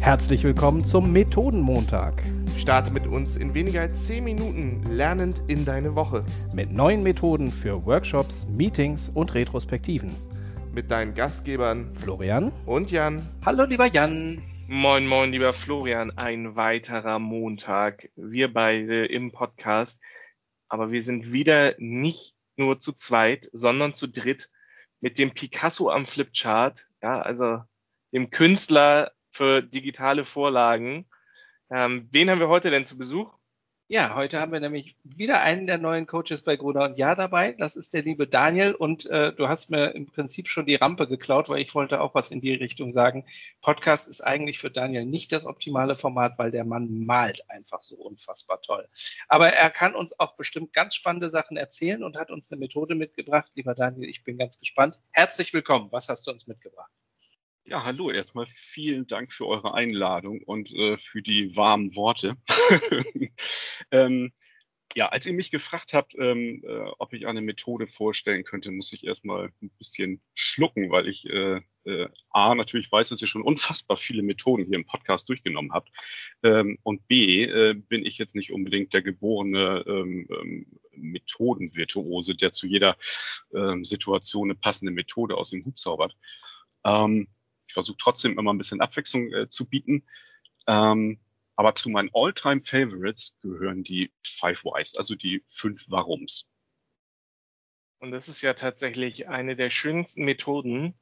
Herzlich willkommen zum Methodenmontag. Starte mit uns in weniger als 10 Minuten lernend in deine Woche. Mit neuen Methoden für Workshops, Meetings und Retrospektiven. Mit deinen Gastgebern Florian und Jan. Hallo lieber Jan. Moin, moin, lieber Florian. Ein weiterer Montag. Wir beide im Podcast. Aber wir sind wieder nicht nur zu zweit, sondern zu dritt mit dem Picasso am Flipchart. Ja, also dem Künstler für digitale Vorlagen. Ähm, wen haben wir heute denn zu Besuch? Ja, heute haben wir nämlich wieder einen der neuen Coaches bei Gruner und Ja dabei. Das ist der liebe Daniel und äh, du hast mir im Prinzip schon die Rampe geklaut, weil ich wollte auch was in die Richtung sagen. Podcast ist eigentlich für Daniel nicht das optimale Format, weil der Mann malt einfach so unfassbar toll. Aber er kann uns auch bestimmt ganz spannende Sachen erzählen und hat uns eine Methode mitgebracht. Lieber Daniel, ich bin ganz gespannt. Herzlich willkommen. Was hast du uns mitgebracht? Ja, hallo, erstmal vielen Dank für eure Einladung und äh, für die warmen Worte. ähm, ja, als ihr mich gefragt habt, ähm, äh, ob ich eine Methode vorstellen könnte, muss ich erstmal ein bisschen schlucken, weil ich äh, äh, A, natürlich weiß, dass ihr schon unfassbar viele Methoden hier im Podcast durchgenommen habt. Ähm, und B, äh, bin ich jetzt nicht unbedingt der geborene ähm, ähm, Methodenvirtuose, der zu jeder ähm, Situation eine passende Methode aus dem Hut zaubert. Ähm, versuche trotzdem immer ein bisschen Abwechslung äh, zu bieten. Ähm, aber zu meinen All-Time Favorites gehören die Five Whys, also die fünf Warums. Und das ist ja tatsächlich eine der schönsten Methoden.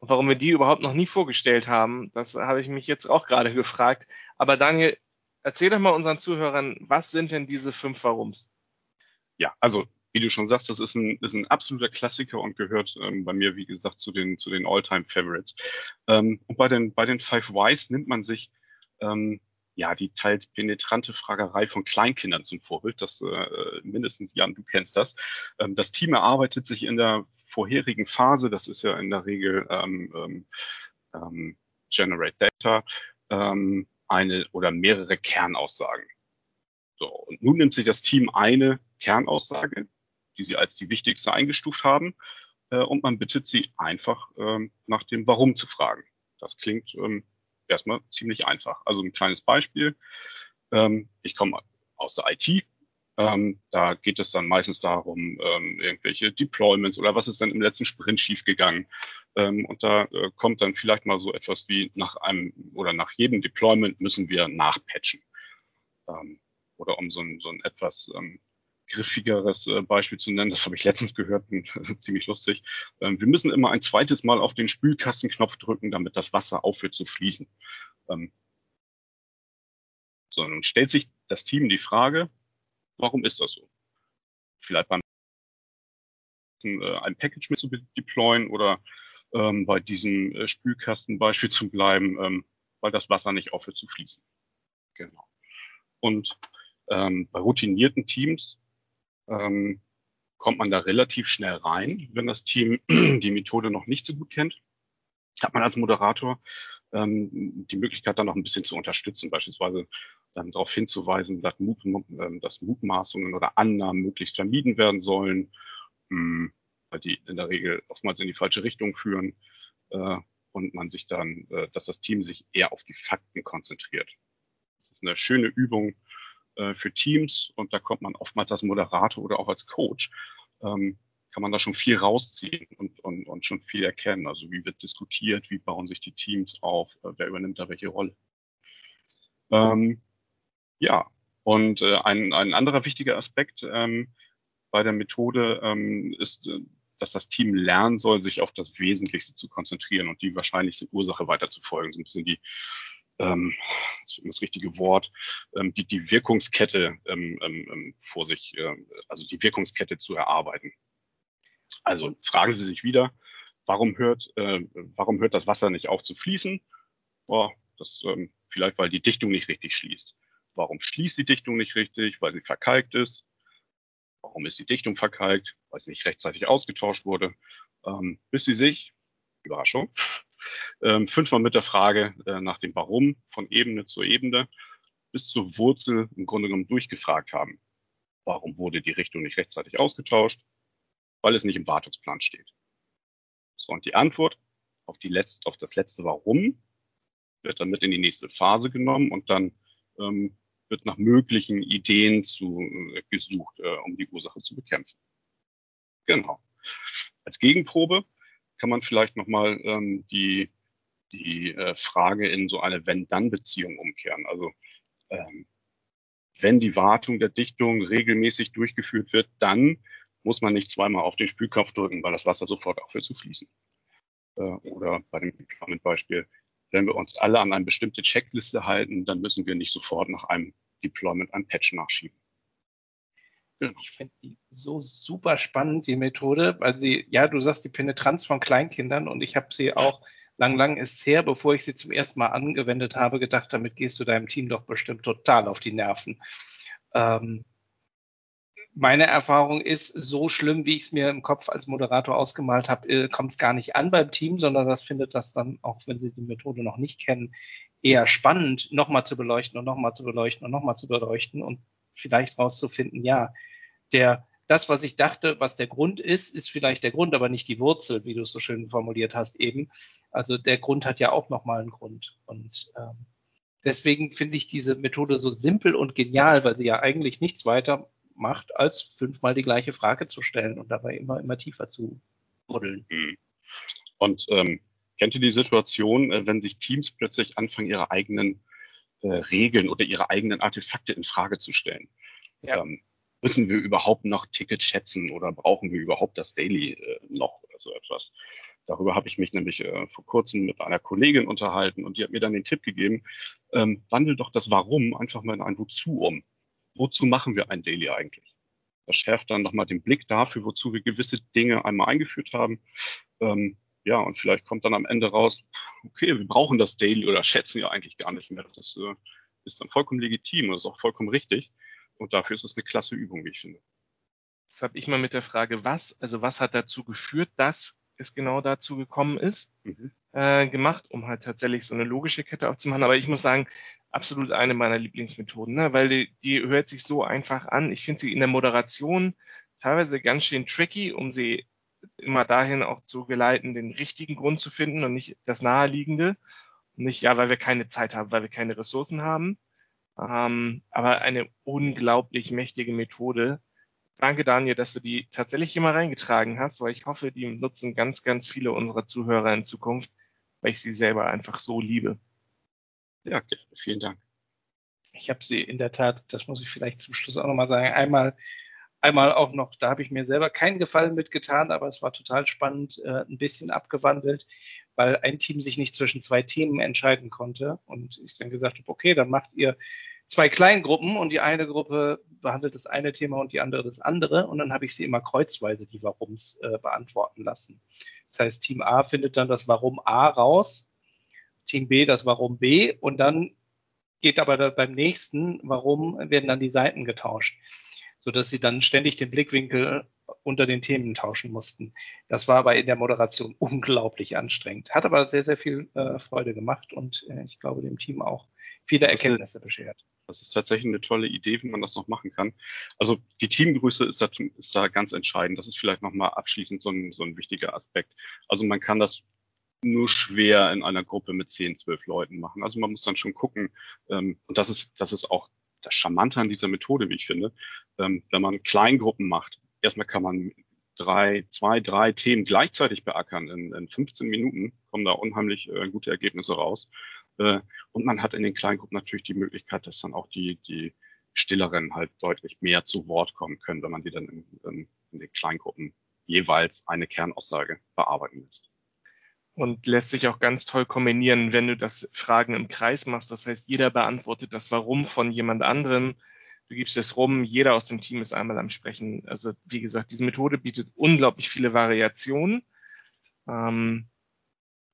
Und warum wir die überhaupt noch nie vorgestellt haben, das habe ich mich jetzt auch gerade gefragt. Aber Daniel, erzähl doch mal unseren Zuhörern, was sind denn diese fünf Warums? Ja, also wie du schon sagst, das ist ein, ist ein absoluter Klassiker und gehört ähm, bei mir, wie gesagt, zu den, zu den All-Time-Favorites. Ähm, und bei den, bei den Five Whys nimmt man sich ähm, ja die teils penetrante Fragerei von Kleinkindern zum Vorbild. Das äh, mindestens, Jan, du kennst das. Ähm, das Team erarbeitet sich in der vorherigen Phase, das ist ja in der Regel ähm, ähm, ähm Generate Data, ähm, eine oder mehrere Kernaussagen. So, und nun nimmt sich das Team eine Kernaussage, die sie als die wichtigste eingestuft haben. Äh, und man bittet sie einfach ähm, nach dem Warum zu fragen. Das klingt ähm, erstmal ziemlich einfach. Also ein kleines Beispiel. Ähm, ich komme aus der IT. Da geht es dann meistens darum, irgendwelche Deployments oder was ist dann im letzten Sprint schiefgegangen. Und da äh, kommt dann vielleicht mal so etwas wie nach einem oder nach jedem Deployment müssen wir nachpatchen. Oder um so ein, so ein etwas griffigeres äh, Beispiel zu nennen, das habe ich letztens gehört, ziemlich lustig. Ähm, wir müssen immer ein zweites Mal auf den Spülkastenknopf drücken, damit das Wasser aufhört zu fließen. Ähm, so, nun stellt sich das Team die Frage, warum ist das so? Vielleicht beim äh, ein Package mit zu deployen oder ähm, bei diesem äh, Spülkastenbeispiel zu bleiben, ähm, weil das Wasser nicht aufhört zu fließen. Genau. Und ähm, bei routinierten Teams ähm, kommt man da relativ schnell rein. Wenn das Team die Methode noch nicht so gut kennt, hat man als Moderator ähm, die Möglichkeit, dann noch ein bisschen zu unterstützen, beispielsweise dann darauf hinzuweisen, dass, Mut, äh, dass Mutmaßungen oder Annahmen möglichst vermieden werden sollen, mh, hm, weil die in der Regel oftmals in die falsche Richtung führen äh, und man sich dann, äh, dass das Team sich eher auf die Fakten konzentriert. Das ist eine schöne Übung, äh, für Teams und da kommt man oftmals als Moderator oder auch als Coach, ähm, kann man da schon viel rausziehen und, und, und schon viel erkennen. Also wie wird diskutiert, wie bauen sich die Teams auf, äh, wer übernimmt da welche Rolle. Ähm, ja, und äh, ein, ein anderer wichtiger Aspekt ähm, bei der Methode ähm, ist, äh, dass das Team lernen soll, sich auf das Wesentlichste zu konzentrieren und die wahrscheinlichste Ursache weiter zu folgen. So ein bisschen die ähm, das richtige Wort, ähm, die, die Wirkungskette ähm, ähm, ähm, vor sich, äh, also die Wirkungskette zu erarbeiten. Also fragen Sie sich wieder, warum hört, äh, warum hört das Wasser nicht auf zu fließen? Oh, das ähm, vielleicht, weil die Dichtung nicht richtig schließt. Warum schließt die Dichtung nicht richtig? Weil sie verkalkt ist. Warum ist die Dichtung verkalkt? Weil sie nicht rechtzeitig ausgetauscht wurde. Ähm, bis sie sich, Überraschung, ähm, fünfmal mit der Frage äh, nach dem Warum von Ebene zu Ebene bis zur Wurzel im Grunde genommen durchgefragt haben. Warum wurde die Richtung nicht rechtzeitig ausgetauscht? Weil es nicht im Wartungsplan steht. So, und die Antwort auf, die letzte, auf das letzte Warum wird dann mit in die nächste Phase genommen und dann ähm, wird nach möglichen Ideen zu, äh, gesucht, äh, um die Ursache zu bekämpfen. Genau. Als Gegenprobe kann man vielleicht nochmal ähm, die, die äh, Frage in so eine Wenn-Dann-Beziehung umkehren. Also ähm, wenn die Wartung der Dichtung regelmäßig durchgeführt wird, dann muss man nicht zweimal auf den Spülkopf drücken, weil das Wasser sofort aufhört zu fließen. Äh, oder bei dem Deployment-Beispiel, wenn wir uns alle an eine bestimmte Checkliste halten, dann müssen wir nicht sofort nach einem Deployment ein Patch nachschieben. Ich finde die so super spannend, die Methode, weil sie, ja, du sagst die Penetranz von Kleinkindern und ich habe sie auch lang, lang ist her, bevor ich sie zum ersten Mal angewendet habe, gedacht, damit gehst du deinem Team doch bestimmt total auf die Nerven. Ähm, meine Erfahrung ist, so schlimm, wie ich es mir im Kopf als Moderator ausgemalt habe, äh, kommt es gar nicht an beim Team, sondern das findet das dann, auch wenn sie die Methode noch nicht kennen, eher spannend, nochmal zu beleuchten und nochmal zu beleuchten und nochmal zu beleuchten und vielleicht rauszufinden, ja, der, das, was ich dachte, was der Grund ist, ist vielleicht der Grund, aber nicht die Wurzel, wie du es so schön formuliert hast eben. Also der Grund hat ja auch nochmal einen Grund. Und ähm, deswegen finde ich diese Methode so simpel und genial, weil sie ja eigentlich nichts weiter macht, als fünfmal die gleiche Frage zu stellen und dabei immer, immer tiefer zu buddeln. Mhm. Und ähm, kennt ihr die Situation, äh, wenn sich Teams plötzlich anfangen, ihre eigenen äh, Regeln oder ihre eigenen Artefakte in Frage zu stellen? Ja. Ähm, müssen wir überhaupt noch Tickets schätzen oder brauchen wir überhaupt das Daily äh, noch oder so etwas? Darüber habe ich mich nämlich äh, vor kurzem mit einer Kollegin unterhalten und die hat mir dann den Tipp gegeben, ähm, wandel doch das Warum einfach mal in ein Wozu um wozu machen wir ein Daily eigentlich? Das schärft dann nochmal den Blick dafür, wozu wir gewisse Dinge einmal eingeführt haben. Ähm, ja, und vielleicht kommt dann am Ende raus, okay, wir brauchen das Daily oder schätzen ja eigentlich gar nicht mehr. Das äh, ist dann vollkommen legitim und ist auch vollkommen richtig. Und dafür ist es eine klasse Übung, wie ich finde. Das habe ich mal mit der Frage, was, also was hat dazu geführt, dass es genau dazu gekommen ist, mhm. äh, gemacht, um halt tatsächlich so eine logische Kette aufzumachen. Aber ich muss sagen, absolut eine meiner Lieblingsmethoden, ne? weil die, die hört sich so einfach an. Ich finde sie in der Moderation teilweise ganz schön tricky, um sie immer dahin auch zu geleiten, den richtigen Grund zu finden und nicht das Naheliegende. Und nicht, ja, weil wir keine Zeit haben, weil wir keine Ressourcen haben. Ähm, aber eine unglaublich mächtige Methode. Danke, Daniel, dass du die tatsächlich hier mal reingetragen hast, weil ich hoffe, die nutzen ganz, ganz viele unserer Zuhörer in Zukunft, weil ich sie selber einfach so liebe. Ja, vielen Dank. Ich habe sie in der Tat, das muss ich vielleicht zum Schluss auch nochmal sagen, einmal, einmal auch noch, da habe ich mir selber keinen Gefallen mitgetan, aber es war total spannend, äh, ein bisschen abgewandelt, weil ein Team sich nicht zwischen zwei Themen entscheiden konnte. Und ich dann gesagt habe, okay, dann macht ihr zwei Kleingruppen und die eine Gruppe behandelt das eine Thema und die andere das andere. Und dann habe ich sie immer kreuzweise die Warums äh, beantworten lassen. Das heißt, Team A findet dann das Warum A raus Team B das Warum B und dann geht aber beim nächsten Warum werden dann die Seiten getauscht, so dass sie dann ständig den Blickwinkel unter den Themen tauschen mussten. Das war aber in der Moderation unglaublich anstrengend. Hat aber sehr, sehr viel äh, Freude gemacht und äh, ich glaube dem Team auch viele Erkenntnisse eine, beschert. Das ist tatsächlich eine tolle Idee, wie man das noch machen kann. Also die Teamgröße ist da, ist da ganz entscheidend. Das ist vielleicht nochmal abschließend so ein, so ein wichtiger Aspekt. Also man kann das nur schwer in einer Gruppe mit 10, 12 Leuten machen. Also man muss dann schon gucken, ähm, und das ist, das ist auch das Charmante an dieser Methode, wie ich finde, ähm, wenn man Kleingruppen macht. Erstmal kann man drei, zwei, drei Themen gleichzeitig beackern. In, in 15 Minuten kommen da unheimlich äh, gute Ergebnisse raus. Äh, und man hat in den Kleingruppen natürlich die Möglichkeit, dass dann auch die, die Stilleren halt deutlich mehr zu Wort kommen können, wenn man die dann in, in, in den Kleingruppen jeweils eine Kernaussage bearbeiten lässt und lässt sich auch ganz toll kombinieren, wenn du das Fragen im Kreis machst. Das heißt, jeder beantwortet das Warum von jemand anderem. Du gibst es rum, jeder aus dem Team ist einmal am Sprechen. Also wie gesagt, diese Methode bietet unglaublich viele Variationen. Ähm,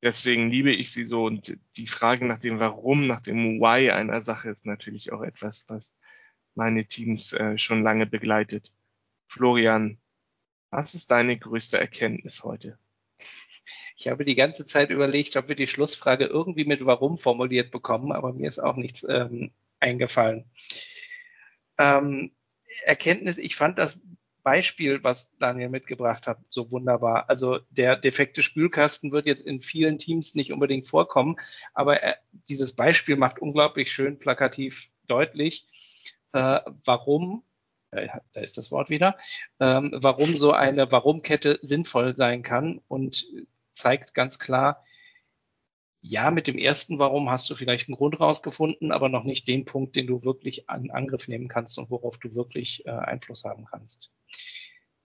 deswegen liebe ich sie so. Und die Frage nach dem Warum, nach dem Why einer Sache ist natürlich auch etwas, was meine Teams äh, schon lange begleitet. Florian, was ist deine größte Erkenntnis heute? Ich habe die ganze Zeit überlegt, ob wir die Schlussfrage irgendwie mit Warum formuliert bekommen, aber mir ist auch nichts ähm, eingefallen. Ähm, Erkenntnis, ich fand das Beispiel, was Daniel mitgebracht hat, so wunderbar. Also der defekte Spülkasten wird jetzt in vielen Teams nicht unbedingt vorkommen, aber er, dieses Beispiel macht unglaublich schön plakativ deutlich, äh, warum, äh, da ist das Wort wieder, ähm, warum so eine Warum-Kette sinnvoll sein kann und zeigt ganz klar, ja, mit dem ersten Warum hast du vielleicht einen Grund rausgefunden, aber noch nicht den Punkt, den du wirklich an Angriff nehmen kannst und worauf du wirklich äh, Einfluss haben kannst.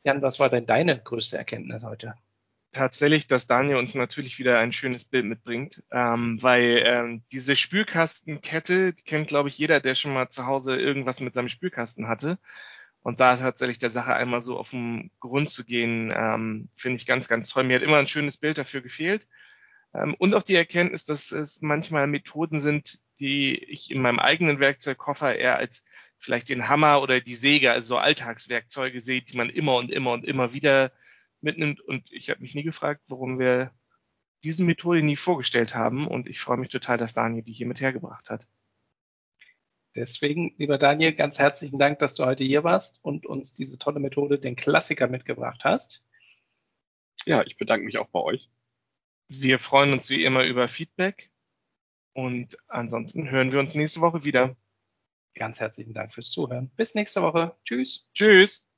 Jan, was war denn deine größte Erkenntnis heute? Tatsächlich, dass Daniel uns natürlich wieder ein schönes Bild mitbringt, ähm, weil ähm, diese Spülkastenkette die kennt, glaube ich, jeder, der schon mal zu Hause irgendwas mit seinem Spülkasten hatte. Und da tatsächlich der Sache einmal so auf den Grund zu gehen, ähm, finde ich ganz, ganz toll. Mir hat immer ein schönes Bild dafür gefehlt. Ähm, und auch die Erkenntnis, dass es manchmal Methoden sind, die ich in meinem eigenen Werkzeugkoffer eher als vielleicht den Hammer oder die Säge, also so Alltagswerkzeuge sehe, die man immer und immer und immer wieder mitnimmt. Und ich habe mich nie gefragt, warum wir diese Methode nie vorgestellt haben. Und ich freue mich total, dass Daniel die hier mit hergebracht hat. Deswegen, lieber Daniel, ganz herzlichen Dank, dass du heute hier warst und uns diese tolle Methode, den Klassiker, mitgebracht hast. Ja, ich bedanke mich auch bei euch. Wir freuen uns wie immer über Feedback und ansonsten hören wir uns nächste Woche wieder. Ganz herzlichen Dank fürs Zuhören. Bis nächste Woche. Tschüss. Tschüss.